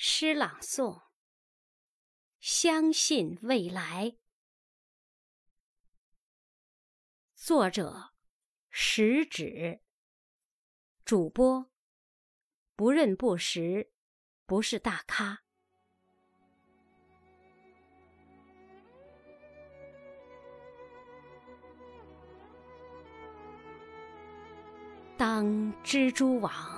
诗朗诵：相信未来。作者：食指。主播：不认不识，不是大咖。当蜘蛛网。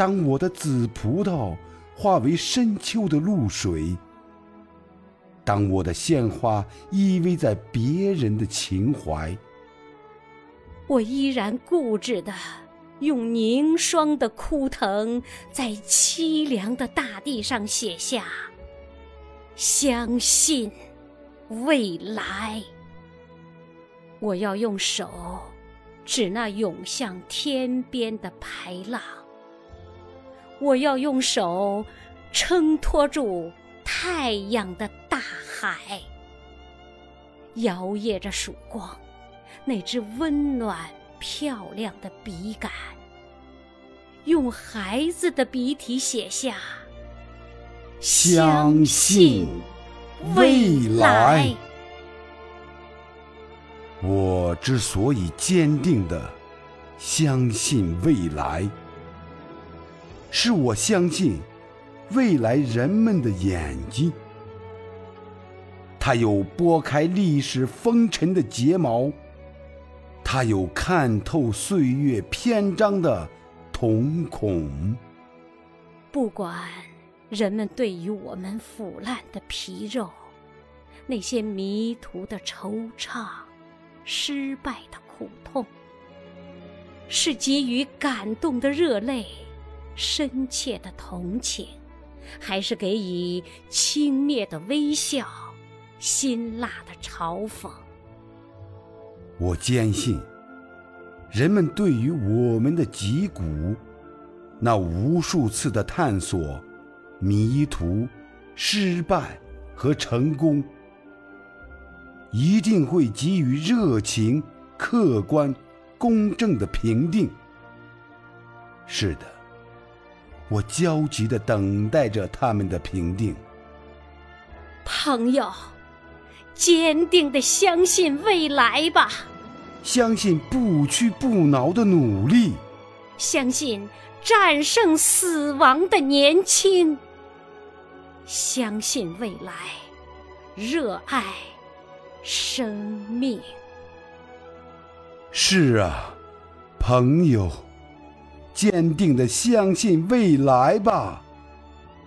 当我的紫葡萄化为深秋的露水，当我的鲜花依偎在别人的情怀，我依然固执地用凝霜的枯藤，在凄凉的大地上写下“相信未来”。我要用手指那涌向天边的排浪。我要用手撑托住太阳的大海，摇曳着曙光，那只温暖漂亮的笔杆，用孩子的笔体写下“相信未来”。我之所以坚定的相信未来。是我相信未来人们的眼睛，它有拨开历史风尘的睫毛，它有看透岁月篇章的瞳孔。不管人们对于我们腐烂的皮肉，那些迷途的惆怅，失败的苦痛，是给予感动的热泪。深切的同情，还是给予轻蔑的微笑、辛辣的嘲讽？我坚信，人们对于我们的脊骨，那无数次的探索、迷途、失败和成功，一定会给予热情、客观、公正的评定。是的。我焦急地等待着他们的评定。朋友，坚定地相信未来吧，相信不屈不挠的努力，相信战胜死亡的年轻，相信未来，热爱生命。是啊，朋友。坚定的相信未来吧，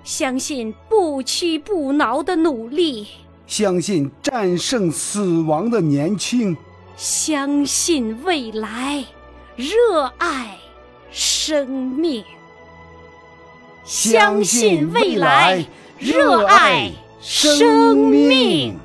相信不屈不挠的努力，相信战胜死亡的年轻，相信未来，热爱生命，相信未来，热爱生命。